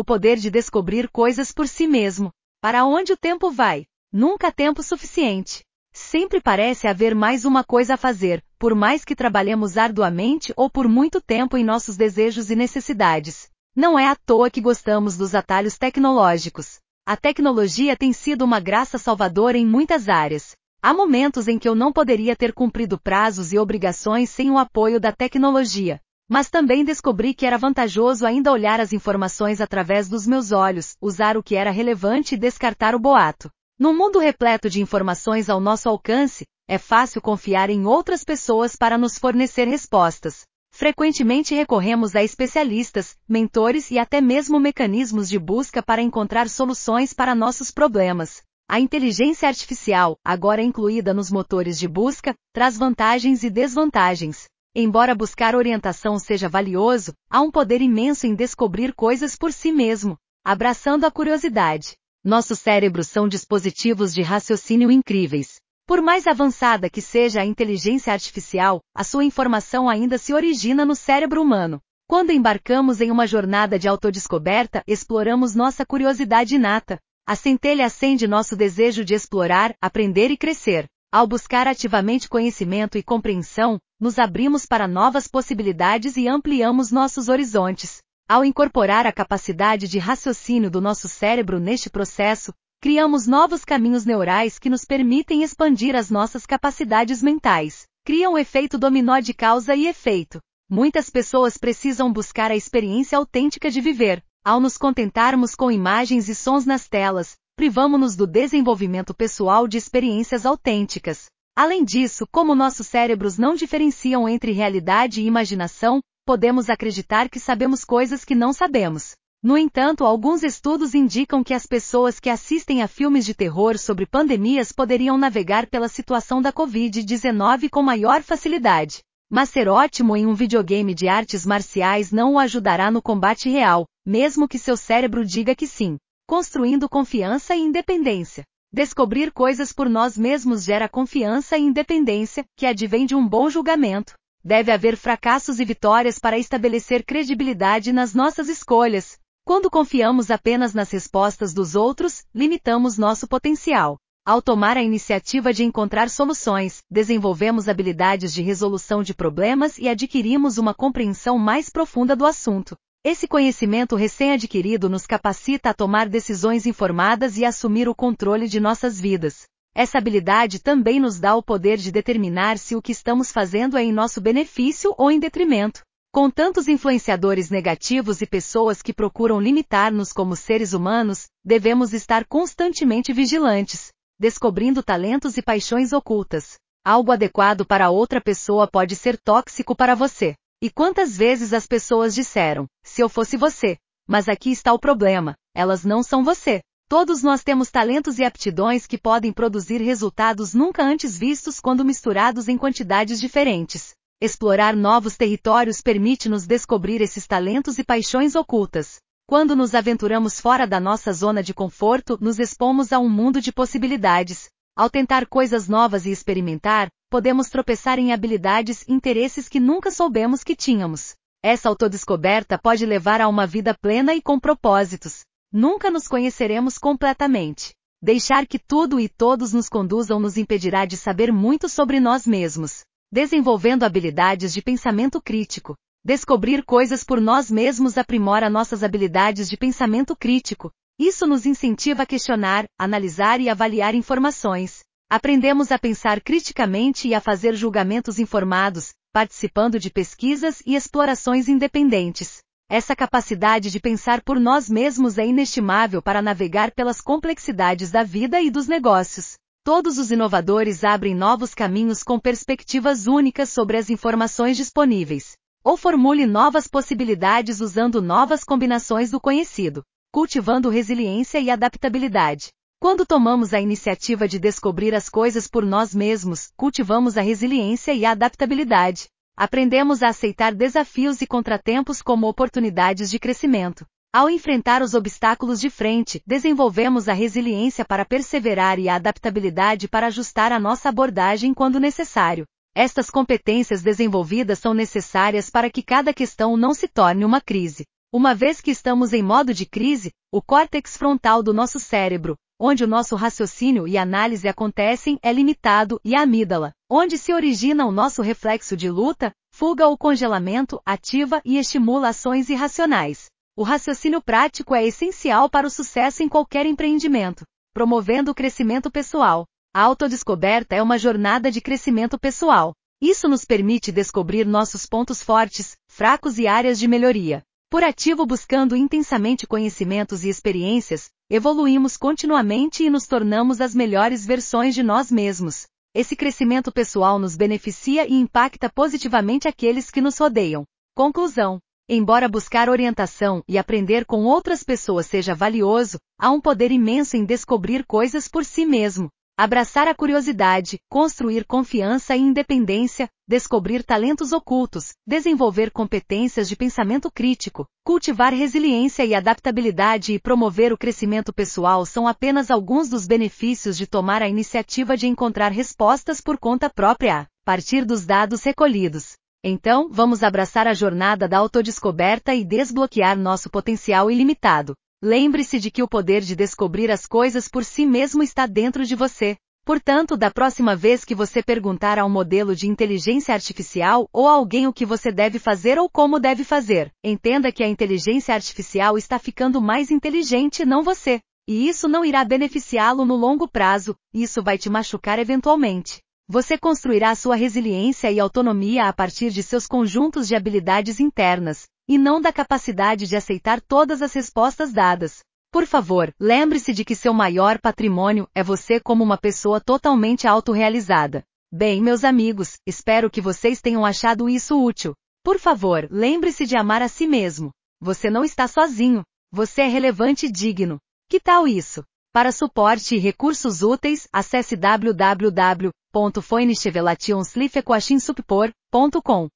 o poder de descobrir coisas por si mesmo. Para onde o tempo vai? Nunca há tempo suficiente. Sempre parece haver mais uma coisa a fazer, por mais que trabalhemos arduamente ou por muito tempo em nossos desejos e necessidades. Não é à toa que gostamos dos atalhos tecnológicos. A tecnologia tem sido uma graça salvadora em muitas áreas. Há momentos em que eu não poderia ter cumprido prazos e obrigações sem o apoio da tecnologia. Mas também descobri que era vantajoso ainda olhar as informações através dos meus olhos, usar o que era relevante e descartar o boato. Num mundo repleto de informações ao nosso alcance, é fácil confiar em outras pessoas para nos fornecer respostas. Frequentemente recorremos a especialistas, mentores e até mesmo mecanismos de busca para encontrar soluções para nossos problemas. A inteligência artificial, agora incluída nos motores de busca, traz vantagens e desvantagens. Embora buscar orientação seja valioso, há um poder imenso em descobrir coisas por si mesmo, abraçando a curiosidade. Nossos cérebros são dispositivos de raciocínio incríveis. Por mais avançada que seja a inteligência artificial, a sua informação ainda se origina no cérebro humano. Quando embarcamos em uma jornada de autodescoberta, exploramos nossa curiosidade inata, a centelha acende nosso desejo de explorar, aprender e crescer. Ao buscar ativamente conhecimento e compreensão, nos abrimos para novas possibilidades e ampliamos nossos horizontes. Ao incorporar a capacidade de raciocínio do nosso cérebro neste processo, criamos novos caminhos neurais que nos permitem expandir as nossas capacidades mentais. Cria um efeito dominó de causa e efeito. Muitas pessoas precisam buscar a experiência autêntica de viver, ao nos contentarmos com imagens e sons nas telas, privamos-nos do desenvolvimento pessoal de experiências autênticas. Além disso, como nossos cérebros não diferenciam entre realidade e imaginação, podemos acreditar que sabemos coisas que não sabemos. No entanto, alguns estudos indicam que as pessoas que assistem a filmes de terror sobre pandemias poderiam navegar pela situação da Covid-19 com maior facilidade. Mas ser ótimo em um videogame de artes marciais não o ajudará no combate real, mesmo que seu cérebro diga que sim. Construindo confiança e independência. Descobrir coisas por nós mesmos gera confiança e independência, que advém de um bom julgamento. Deve haver fracassos e vitórias para estabelecer credibilidade nas nossas escolhas. Quando confiamos apenas nas respostas dos outros, limitamos nosso potencial. Ao tomar a iniciativa de encontrar soluções, desenvolvemos habilidades de resolução de problemas e adquirimos uma compreensão mais profunda do assunto. Esse conhecimento recém-adquirido nos capacita a tomar decisões informadas e assumir o controle de nossas vidas. Essa habilidade também nos dá o poder de determinar se o que estamos fazendo é em nosso benefício ou em detrimento. Com tantos influenciadores negativos e pessoas que procuram limitar-nos como seres humanos, devemos estar constantemente vigilantes descobrindo talentos e paixões ocultas. Algo adequado para outra pessoa pode ser tóxico para você. E quantas vezes as pessoas disseram, se eu fosse você. Mas aqui está o problema, elas não são você. Todos nós temos talentos e aptidões que podem produzir resultados nunca antes vistos quando misturados em quantidades diferentes. Explorar novos territórios permite-nos descobrir esses talentos e paixões ocultas. Quando nos aventuramos fora da nossa zona de conforto, nos expomos a um mundo de possibilidades. Ao tentar coisas novas e experimentar, podemos tropeçar em habilidades e interesses que nunca soubemos que tínhamos. Essa autodescoberta pode levar a uma vida plena e com propósitos. Nunca nos conheceremos completamente. Deixar que tudo e todos nos conduzam nos impedirá de saber muito sobre nós mesmos. Desenvolvendo habilidades de pensamento crítico, Descobrir coisas por nós mesmos aprimora nossas habilidades de pensamento crítico. Isso nos incentiva a questionar, analisar e avaliar informações. Aprendemos a pensar criticamente e a fazer julgamentos informados, participando de pesquisas e explorações independentes. Essa capacidade de pensar por nós mesmos é inestimável para navegar pelas complexidades da vida e dos negócios. Todos os inovadores abrem novos caminhos com perspectivas únicas sobre as informações disponíveis. Ou formule novas possibilidades usando novas combinações do conhecido, cultivando resiliência e adaptabilidade. Quando tomamos a iniciativa de descobrir as coisas por nós mesmos, cultivamos a resiliência e a adaptabilidade. Aprendemos a aceitar desafios e contratempos como oportunidades de crescimento. Ao enfrentar os obstáculos de frente, desenvolvemos a resiliência para perseverar e a adaptabilidade para ajustar a nossa abordagem quando necessário. Estas competências desenvolvidas são necessárias para que cada questão não se torne uma crise. Uma vez que estamos em modo de crise, o córtex frontal do nosso cérebro, onde o nosso raciocínio e análise acontecem, é limitado, e a amígdala, onde se origina o nosso reflexo de luta, fuga ou congelamento, ativa e estimula ações irracionais. O raciocínio prático é essencial para o sucesso em qualquer empreendimento, promovendo o crescimento pessoal. A autodescoberta é uma jornada de crescimento pessoal. Isso nos permite descobrir nossos pontos fortes, fracos e áreas de melhoria. Por ativo buscando intensamente conhecimentos e experiências, evoluímos continuamente e nos tornamos as melhores versões de nós mesmos. Esse crescimento pessoal nos beneficia e impacta positivamente aqueles que nos rodeiam. Conclusão. Embora buscar orientação e aprender com outras pessoas seja valioso, há um poder imenso em descobrir coisas por si mesmo. Abraçar a curiosidade, construir confiança e independência, descobrir talentos ocultos, desenvolver competências de pensamento crítico, cultivar resiliência e adaptabilidade e promover o crescimento pessoal são apenas alguns dos benefícios de tomar a iniciativa de encontrar respostas por conta própria, a partir dos dados recolhidos. Então, vamos abraçar a jornada da autodescoberta e desbloquear nosso potencial ilimitado. Lembre-se de que o poder de descobrir as coisas por si mesmo está dentro de você. Portanto, da próxima vez que você perguntar a um modelo de inteligência artificial ou a alguém o que você deve fazer ou como deve fazer, entenda que a inteligência artificial está ficando mais inteligente, não você. E isso não irá beneficiá-lo no longo prazo, isso vai te machucar eventualmente. Você construirá sua resiliência e autonomia a partir de seus conjuntos de habilidades internas, e não da capacidade de aceitar todas as respostas dadas. Por favor, lembre-se de que seu maior patrimônio é você como uma pessoa totalmente autorrealizada. Bem, meus amigos, espero que vocês tenham achado isso útil. Por favor, lembre-se de amar a si mesmo. Você não está sozinho. Você é relevante e digno. Que tal isso? Para suporte e recursos úteis, acesse www.foinichevelationsliffecoachinsupor.com.